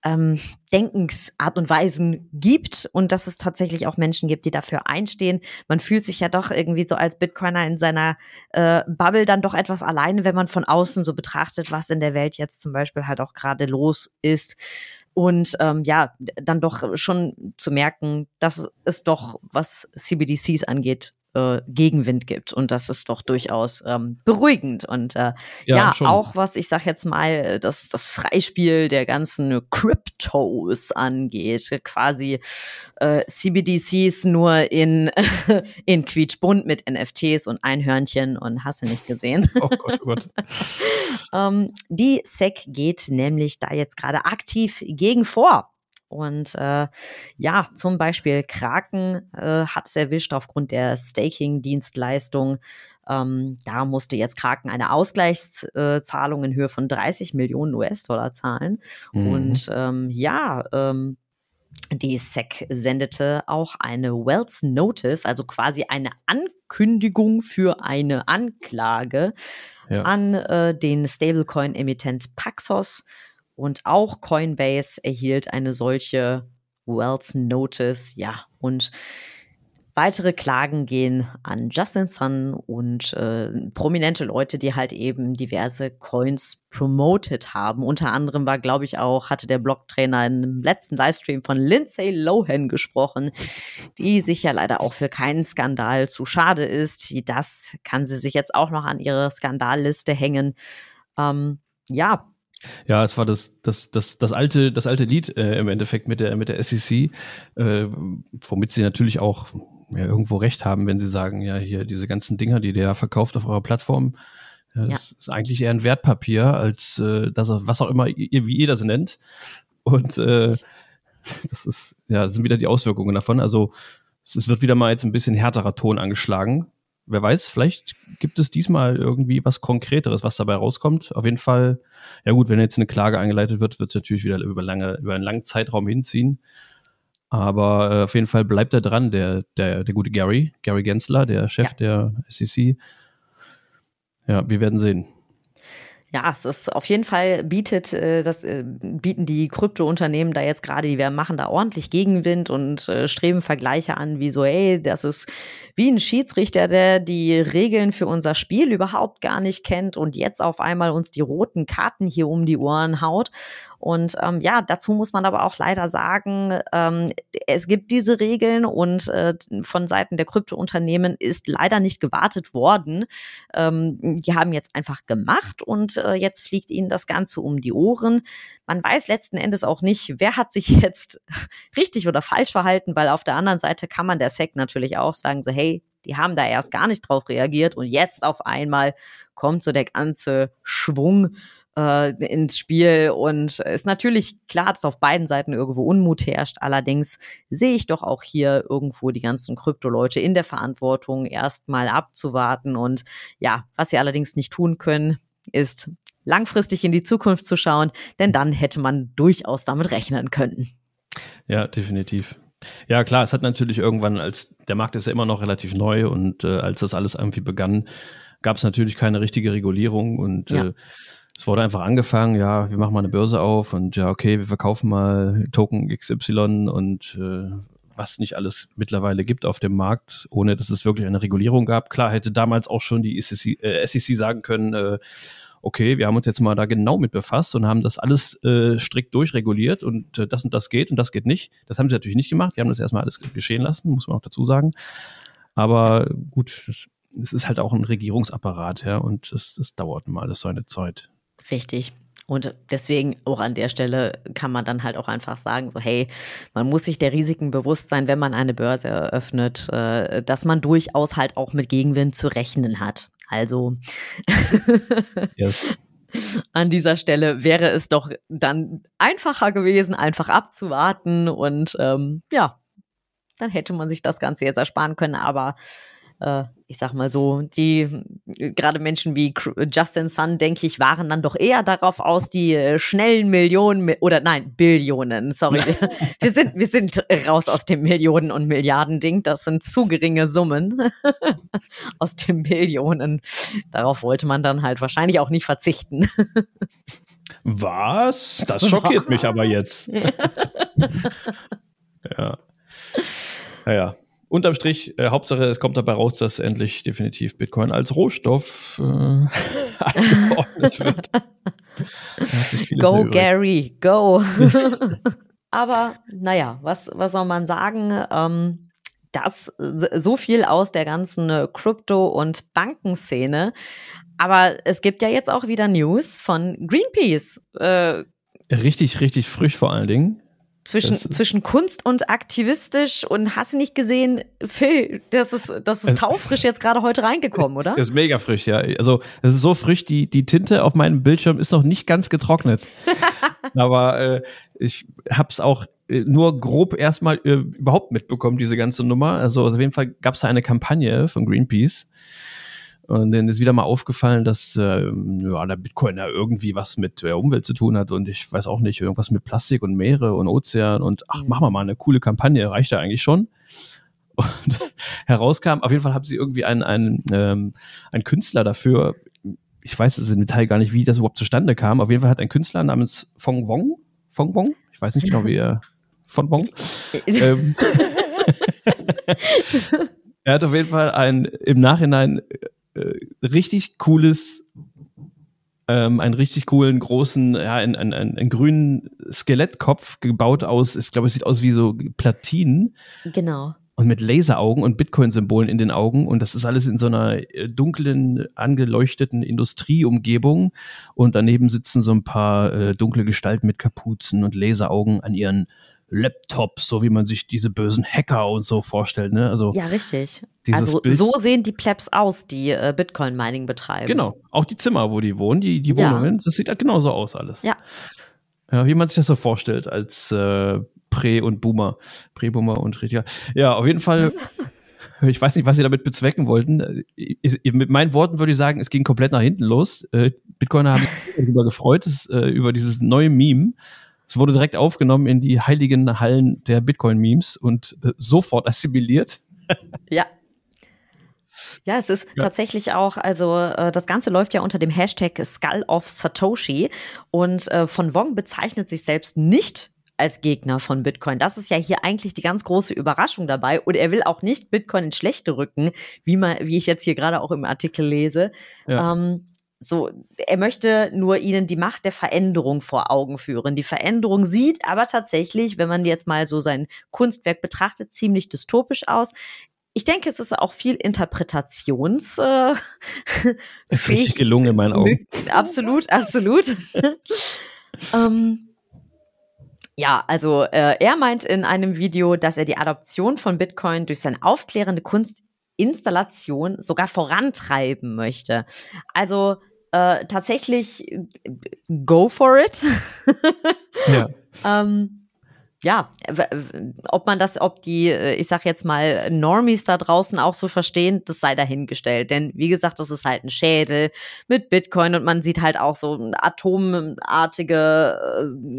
ähm, Denkensart und Weisen gibt und dass es tatsächlich auch Menschen gibt, die dafür einstehen. Man fühlt sich ja doch irgendwie so als Bitcoiner in seiner äh, Bubble dann doch etwas alleine, wenn man von außen so betrachtet, was in der Welt jetzt zum Beispiel halt auch gerade los ist. Und ähm, ja, dann doch schon zu merken, dass es doch, was CBDCs angeht, äh, Gegenwind gibt. Und das ist doch durchaus ähm, beruhigend. Und äh, ja, ja auch was, ich sag jetzt mal, das, das Freispiel der ganzen Cryptos angeht. Quasi äh, CBDCs nur in, in quietschbunt mit NFTs und Einhörnchen und hast du nicht gesehen. Oh Gott, oh Gott. ähm, die SEC geht nämlich da jetzt gerade aktiv gegen vor. Und äh, ja, zum Beispiel Kraken äh, hat es erwischt aufgrund der Staking-Dienstleistung. Ähm, da musste jetzt Kraken eine Ausgleichszahlung in Höhe von 30 Millionen US-Dollar zahlen. Mhm. Und ähm, ja, ähm, die SEC sendete auch eine Wells Notice, also quasi eine Ankündigung für eine Anklage ja. an äh, den Stablecoin-Emittent Paxos und auch Coinbase erhielt eine solche Wells Notice. Ja, und Weitere Klagen gehen an Justin Sun und äh, prominente Leute, die halt eben diverse Coins promoted haben. Unter anderem war, glaube ich, auch, hatte der Blogtrainer im letzten Livestream von Lindsay Lohan gesprochen, die sich ja leider auch für keinen Skandal zu schade ist. Das kann sie sich jetzt auch noch an ihre Skandalliste hängen. Ähm, ja, ja, es war das, das, das, das alte, das alte Lied äh, im Endeffekt mit der, mit der SEC, äh, womit sie natürlich auch ja, irgendwo recht haben, wenn sie sagen, ja, hier diese ganzen Dinger, die der verkauft auf eurer Plattform, das ja. ist eigentlich eher ein Wertpapier, als äh, das, was auch immer, ihr, wie ihr das nennt. Und äh, das ist, ja, das sind wieder die Auswirkungen davon. Also es wird wieder mal jetzt ein bisschen härterer Ton angeschlagen. Wer weiß, vielleicht gibt es diesmal irgendwie was Konkreteres, was dabei rauskommt. Auf jeden Fall, ja gut, wenn jetzt eine Klage eingeleitet wird, wird es natürlich wieder über, lange, über einen langen Zeitraum hinziehen. Aber äh, auf jeden Fall bleibt er dran, der, der, der gute Gary, Gary Gensler, der Chef ja. der SEC. Ja, wir werden sehen. Ja, es ist auf jeden Fall bietet äh, das äh, bieten die Kryptounternehmen da jetzt gerade, die wir machen da ordentlich Gegenwind und äh, streben Vergleiche an, wie so, ey, das ist wie ein Schiedsrichter, der die Regeln für unser Spiel überhaupt gar nicht kennt und jetzt auf einmal uns die roten Karten hier um die Ohren haut. Und ähm, ja, dazu muss man aber auch leider sagen, ähm, es gibt diese Regeln und äh, von Seiten der Kryptounternehmen ist leider nicht gewartet worden. Ähm, die haben jetzt einfach gemacht und äh, jetzt fliegt ihnen das Ganze um die Ohren. Man weiß letzten Endes auch nicht, wer hat sich jetzt richtig oder falsch verhalten, weil auf der anderen Seite kann man der SEC natürlich auch sagen, so hey, die haben da erst gar nicht drauf reagiert und jetzt auf einmal kommt so der ganze Schwung äh, ins Spiel. Und ist natürlich klar, dass auf beiden Seiten irgendwo Unmut herrscht. Allerdings sehe ich doch auch hier irgendwo die ganzen Krypto-Leute in der Verantwortung, erstmal abzuwarten. Und ja, was sie allerdings nicht tun können, ist langfristig in die Zukunft zu schauen, denn dann hätte man durchaus damit rechnen können. Ja, definitiv. Ja, klar, es hat natürlich irgendwann, als der Markt ist ja immer noch relativ neu und äh, als das alles irgendwie begann, gab es natürlich keine richtige Regulierung und ja. äh, es wurde einfach angefangen, ja, wir machen mal eine Börse auf und ja, okay, wir verkaufen mal Token XY und äh, was nicht alles mittlerweile gibt auf dem Markt, ohne dass es wirklich eine Regulierung gab. Klar, hätte damals auch schon die SEC, äh, SEC sagen können, äh, okay, wir haben uns jetzt mal da genau mit befasst und haben das alles äh, strikt durchreguliert und äh, das und das geht und das geht nicht. Das haben sie natürlich nicht gemacht. Die haben das erstmal alles geschehen lassen, muss man auch dazu sagen. Aber gut, es ist halt auch ein Regierungsapparat, ja, und das, das dauert mal alles seine Zeit. Richtig. Und deswegen auch an der Stelle kann man dann halt auch einfach sagen, so hey, man muss sich der Risiken bewusst sein, wenn man eine Börse eröffnet, äh, dass man durchaus halt auch mit Gegenwind zu rechnen hat. Also yes. an dieser Stelle wäre es doch dann einfacher gewesen, einfach abzuwarten und ähm, ja, dann hätte man sich das Ganze jetzt ersparen können. Aber äh, ich sag mal so, die gerade Menschen wie Justin Sun, denke ich, waren dann doch eher darauf aus, die äh, schnellen Millionen oder nein, Billionen, sorry. wir sind, wir sind raus aus dem Millionen- und Milliarden-Ding. Das sind zu geringe Summen aus dem Billionen. Darauf wollte man dann halt wahrscheinlich auch nicht verzichten. Was? Das schockiert Was? mich aber jetzt. ja. Naja, unterm Strich, äh, Hauptsache, es kommt dabei raus, dass endlich definitiv Bitcoin als Rohstoff äh, angeordnet wird. Go, Gary, go. Aber naja, was, was soll man sagen? Ähm, das so viel aus der ganzen Krypto- und Bankenszene. Aber es gibt ja jetzt auch wieder News von Greenpeace. Äh, richtig, richtig früh vor allen Dingen zwischen, zwischen Kunst und aktivistisch und hast du nicht gesehen, Phil, das ist, das ist taufrisch jetzt gerade heute reingekommen, oder? Das ist mega frisch, ja. Also, es ist so frisch, die, die Tinte auf meinem Bildschirm ist noch nicht ganz getrocknet. Aber äh, ich hab's auch äh, nur grob erstmal äh, überhaupt mitbekommen, diese ganze Nummer. Also, auf jeden Fall gab's da eine Kampagne von Greenpeace und dann ist wieder mal aufgefallen, dass äh, ja, der Bitcoin ja irgendwie was mit der Umwelt zu tun hat und ich weiß auch nicht, irgendwas mit Plastik und Meere und Ozean und ach, machen wir mal eine coole Kampagne, reicht ja eigentlich schon. Und herauskam, auf jeden Fall haben sie irgendwie einen, einen, ähm, einen Künstler dafür, ich weiß es im Detail gar nicht, wie das überhaupt zustande kam. Auf jeden Fall hat ein Künstler namens Fong Wong, Fong Wong, ich weiß nicht genau, wie er, von Wong, ähm, er hat auf jeden Fall ein im Nachhinein äh, richtig cooles, ähm, einen richtig coolen großen, ja, einen, einen, einen grünen Skelettkopf gebaut aus, ich glaube, es sieht aus wie so Platinen. Genau und mit Laseraugen und Bitcoin-Symbolen in den Augen. Und das ist alles in so einer äh, dunklen, angeleuchteten Industrieumgebung. Und daneben sitzen so ein paar äh, dunkle Gestalten mit Kapuzen und Laseraugen an ihren Laptops, so wie man sich diese bösen Hacker und so vorstellt. Ne? Also ja, richtig. Also Bild so sehen die Plebs aus, die äh, Bitcoin-Mining betreiben. Genau. Auch die Zimmer, wo die wohnen, die, die Wohnungen, ja. das sieht halt genauso aus alles. Ja. Ja, wie man sich das so vorstellt als äh, Prä- und Boomer. Prä-Boomer und Rediger. Ja, auf jeden Fall. Ich weiß nicht, was sie damit bezwecken wollten. Mit meinen Worten würde ich sagen, es ging komplett nach hinten los. Äh, Bitcoiner haben sich darüber gefreut, äh, über dieses neue Meme. Es wurde direkt aufgenommen in die heiligen Hallen der Bitcoin-Memes und äh, sofort assimiliert. Ja. Ja, es ist ja. tatsächlich auch, also das Ganze läuft ja unter dem Hashtag Skull of Satoshi und von Wong bezeichnet sich selbst nicht als Gegner von Bitcoin. Das ist ja hier eigentlich die ganz große Überraschung dabei. Und er will auch nicht Bitcoin in schlechte rücken, wie man, wie ich jetzt hier gerade auch im Artikel lese. Ja. Ähm, so, er möchte nur ihnen die Macht der Veränderung vor Augen führen. Die Veränderung sieht aber tatsächlich, wenn man jetzt mal so sein Kunstwerk betrachtet, ziemlich dystopisch aus. Ich denke, es ist auch viel Interpretations. Äh, ist richtig gelungen in meinen Augen. Absolut, absolut. ähm, ja, also äh, er meint in einem Video, dass er die Adoption von Bitcoin durch seine aufklärende Kunstinstallation sogar vorantreiben möchte. Also äh, tatsächlich go for it. ja. ähm, ja, ob man das, ob die, äh, ich sag jetzt mal, Normies da draußen auch so verstehen, das sei dahingestellt. Denn wie gesagt, das ist halt ein Schädel mit Bitcoin und man sieht halt auch so atomartige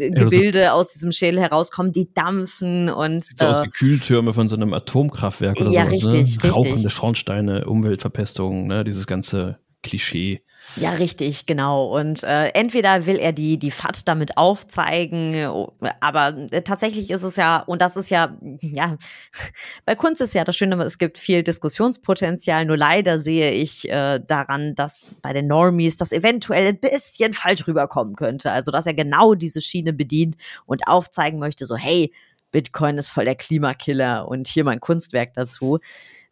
äh, Gebilde ja, so aus diesem Schädel herauskommen, die dampfen und. Sieht so äh, aus wie Kühltürme von so einem Atomkraftwerk oder ja, sowas, richtig, ne? richtig. Rauchende Schornsteine, Umweltverpestung, ne? dieses ganze Klischee. Ja, richtig, genau. Und äh, entweder will er die, die FAT damit aufzeigen, aber äh, tatsächlich ist es ja, und das ist ja, ja, bei Kunst ist ja das Schöne, es gibt viel Diskussionspotenzial, nur leider sehe ich äh, daran, dass bei den Normies das eventuell ein bisschen falsch rüberkommen könnte. Also, dass er genau diese Schiene bedient und aufzeigen möchte, so, hey, Bitcoin ist voll der Klimakiller und hier mein Kunstwerk dazu.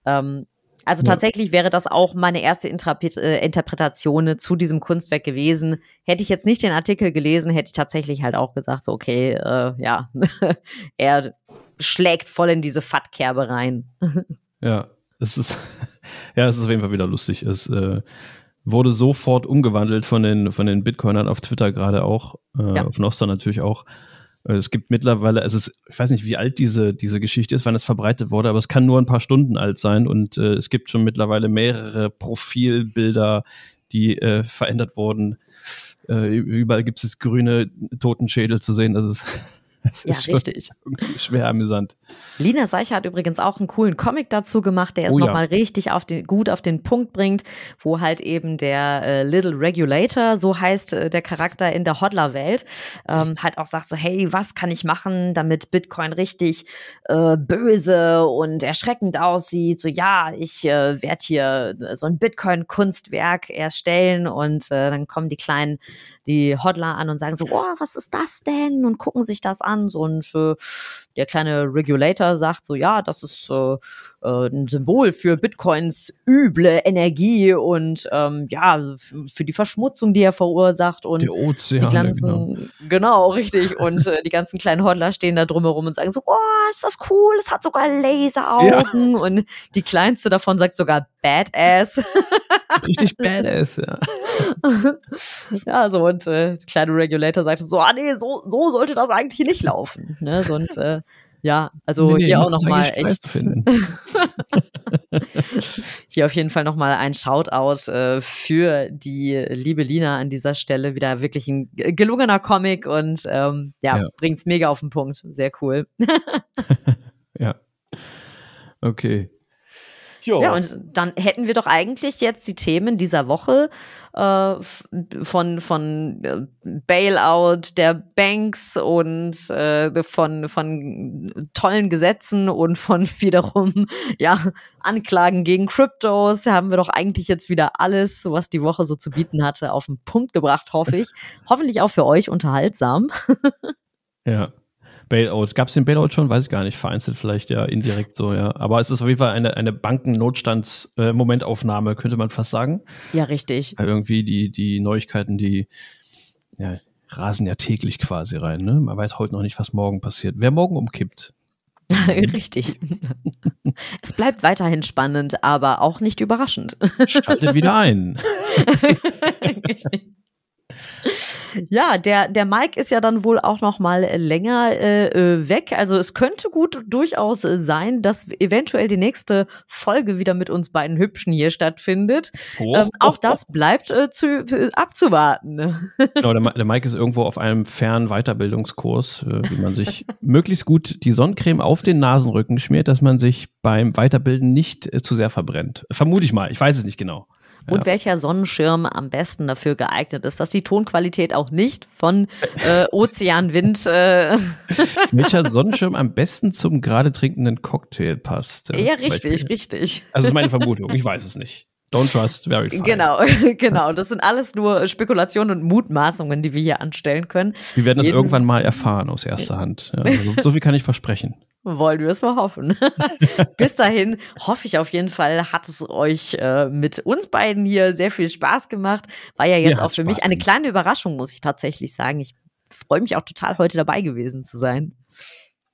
Ähm, also tatsächlich wäre das auch meine erste äh, Interpretation zu diesem Kunstwerk gewesen. Hätte ich jetzt nicht den Artikel gelesen, hätte ich tatsächlich halt auch gesagt, so, okay, äh, ja, er schlägt voll in diese Fattkerbe rein. ja, es ist, ja, es ist auf jeden Fall wieder lustig. Es äh, wurde sofort umgewandelt von den, von den Bitcoinern auf Twitter gerade auch, äh, ja. auf Nostra natürlich auch. Äh, es gibt mittlerweile, es, ich weiß nicht, wie alt diese, diese Geschichte ist, wann es verbreitet wurde, aber es kann nur ein paar Stunden alt sein und äh, es gibt schon mittlerweile mehrere Profilbilder, die äh, verändert wurden. Äh, überall gibt es grüne Totenschädel zu sehen. Das ist das ja, richtig. Schwer amüsant. Lina Seicher hat übrigens auch einen coolen Comic dazu gemacht, der es oh, nochmal ja. richtig auf den, gut auf den Punkt bringt, wo halt eben der äh, Little Regulator, so heißt äh, der Charakter in der Hodler-Welt, ähm, halt auch sagt so, hey, was kann ich machen, damit Bitcoin richtig äh, böse und erschreckend aussieht? So, ja, ich äh, werde hier so ein Bitcoin-Kunstwerk erstellen und äh, dann kommen die kleinen die Hodler an und sagen so, oh, was ist das denn? Und gucken sich das an. So ein, äh, der kleine Regulator sagt so, ja, das ist äh, äh, ein Symbol für Bitcoins üble Energie und ähm, ja, für die Verschmutzung, die er verursacht und die, Ozeane, die ganzen, genau. genau, richtig. Und äh, die ganzen kleinen Hodler stehen da drumherum und sagen so, oh, ist das cool, es hat sogar Laseraugen. Ja. Und die kleinste davon sagt sogar Badass. Richtig badass, ja. ja, so und äh, der kleine Regulator sagte so, ah nee, so, so sollte das eigentlich nicht laufen. Ne? So, und äh, ja, also nee, hier auch nochmal echt. hier auf jeden Fall nochmal ein Shoutout äh, für die liebe Lina an dieser Stelle. Wieder wirklich ein gelungener Comic und ähm, ja, ja. bringt's mega auf den Punkt. Sehr cool. ja. Okay. Jo. Ja, und dann hätten wir doch eigentlich jetzt die Themen dieser Woche äh, von, von äh, Bailout der Banks und äh, von, von tollen Gesetzen und von wiederum ja, Anklagen gegen Kryptos haben wir doch eigentlich jetzt wieder alles, was die Woche so zu bieten hatte, auf den Punkt gebracht, hoffe ich. Hoffentlich auch für euch unterhaltsam. ja. Bailout. Gab es den Bailout schon? Weiß ich gar nicht. Vereinzelt vielleicht ja indirekt so, ja. Aber es ist auf jeden Fall eine, eine Banken-Notstands-Momentaufnahme, könnte man fast sagen. Ja, richtig. Weil irgendwie die, die Neuigkeiten, die ja, rasen ja täglich quasi rein. Ne? Man weiß heute noch nicht, was morgen passiert. Wer morgen umkippt. Richtig. es bleibt weiterhin spannend, aber auch nicht überraschend. Schaltet wieder ein. Ja, der, der Mike ist ja dann wohl auch noch mal länger äh, äh, weg. Also es könnte gut durchaus sein, dass eventuell die nächste Folge wieder mit uns beiden Hübschen hier stattfindet. Oh. Ähm, auch das bleibt äh, zu, äh, abzuwarten. Genau, der, der, Mike ist irgendwo auf einem fernen Weiterbildungskurs, äh, wie man sich möglichst gut die Sonnencreme auf den Nasenrücken schmiert, dass man sich beim Weiterbilden nicht äh, zu sehr verbrennt. Vermute ich mal, ich weiß es nicht genau und ja. welcher Sonnenschirm am besten dafür geeignet ist, dass die Tonqualität auch nicht von äh, Ozeanwind. Äh welcher Sonnenschirm am besten zum gerade trinkenden Cocktail passt. Ja, ja richtig, richtig. Also das ist meine Vermutung, ich weiß es nicht. Don't trust, verify. Genau, genau. Das sind alles nur Spekulationen und Mutmaßungen, die wir hier anstellen können. Wir werden das Jeden irgendwann mal erfahren aus erster Hand. Ja, also so viel kann ich versprechen. Wollen wir es mal hoffen. Bis dahin hoffe ich auf jeden Fall, hat es euch äh, mit uns beiden hier sehr viel Spaß gemacht. War ja jetzt ja, auch für Spaß mich eine kleine Überraschung, muss ich tatsächlich sagen. Ich freue mich auch total, heute dabei gewesen zu sein.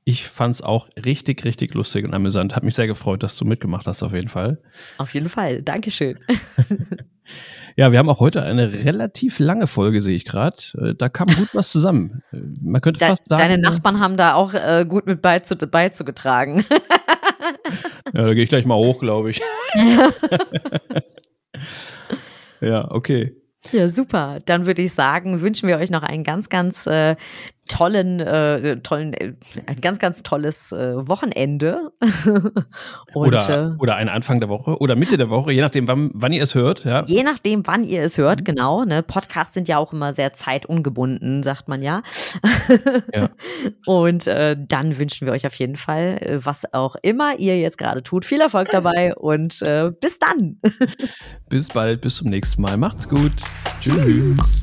Ich fand es auch richtig, richtig lustig und amüsant. Hat mich sehr gefreut, dass du mitgemacht hast, auf jeden Fall. Auf jeden Fall. Dankeschön. ja, wir haben auch heute eine relativ lange Folge, sehe ich gerade. Äh, da kam gut was zusammen. Äh, man könnte De fast sagen. Deine Nachbarn haben da auch äh, gut mit beizu beizugetragen. ja, da gehe ich gleich mal hoch, glaube ich. ja, okay. Ja, super. Dann würde ich sagen, wünschen wir euch noch einen ganz, ganz äh, tollen, äh, tollen, äh, ein ganz, ganz tolles äh, Wochenende. Und, oder, äh, oder ein Anfang der Woche oder Mitte der Woche, je nachdem, wann, wann ihr es hört. Ja. Je nachdem, wann ihr es hört, mhm. genau. Ne? Podcasts sind ja auch immer sehr zeitungebunden, sagt man ja. ja. Und äh, dann wünschen wir euch auf jeden Fall, äh, was auch immer ihr jetzt gerade tut, viel Erfolg dabei und bis dann. bis bald, bis zum nächsten Mal. Macht's gut. Tschüss.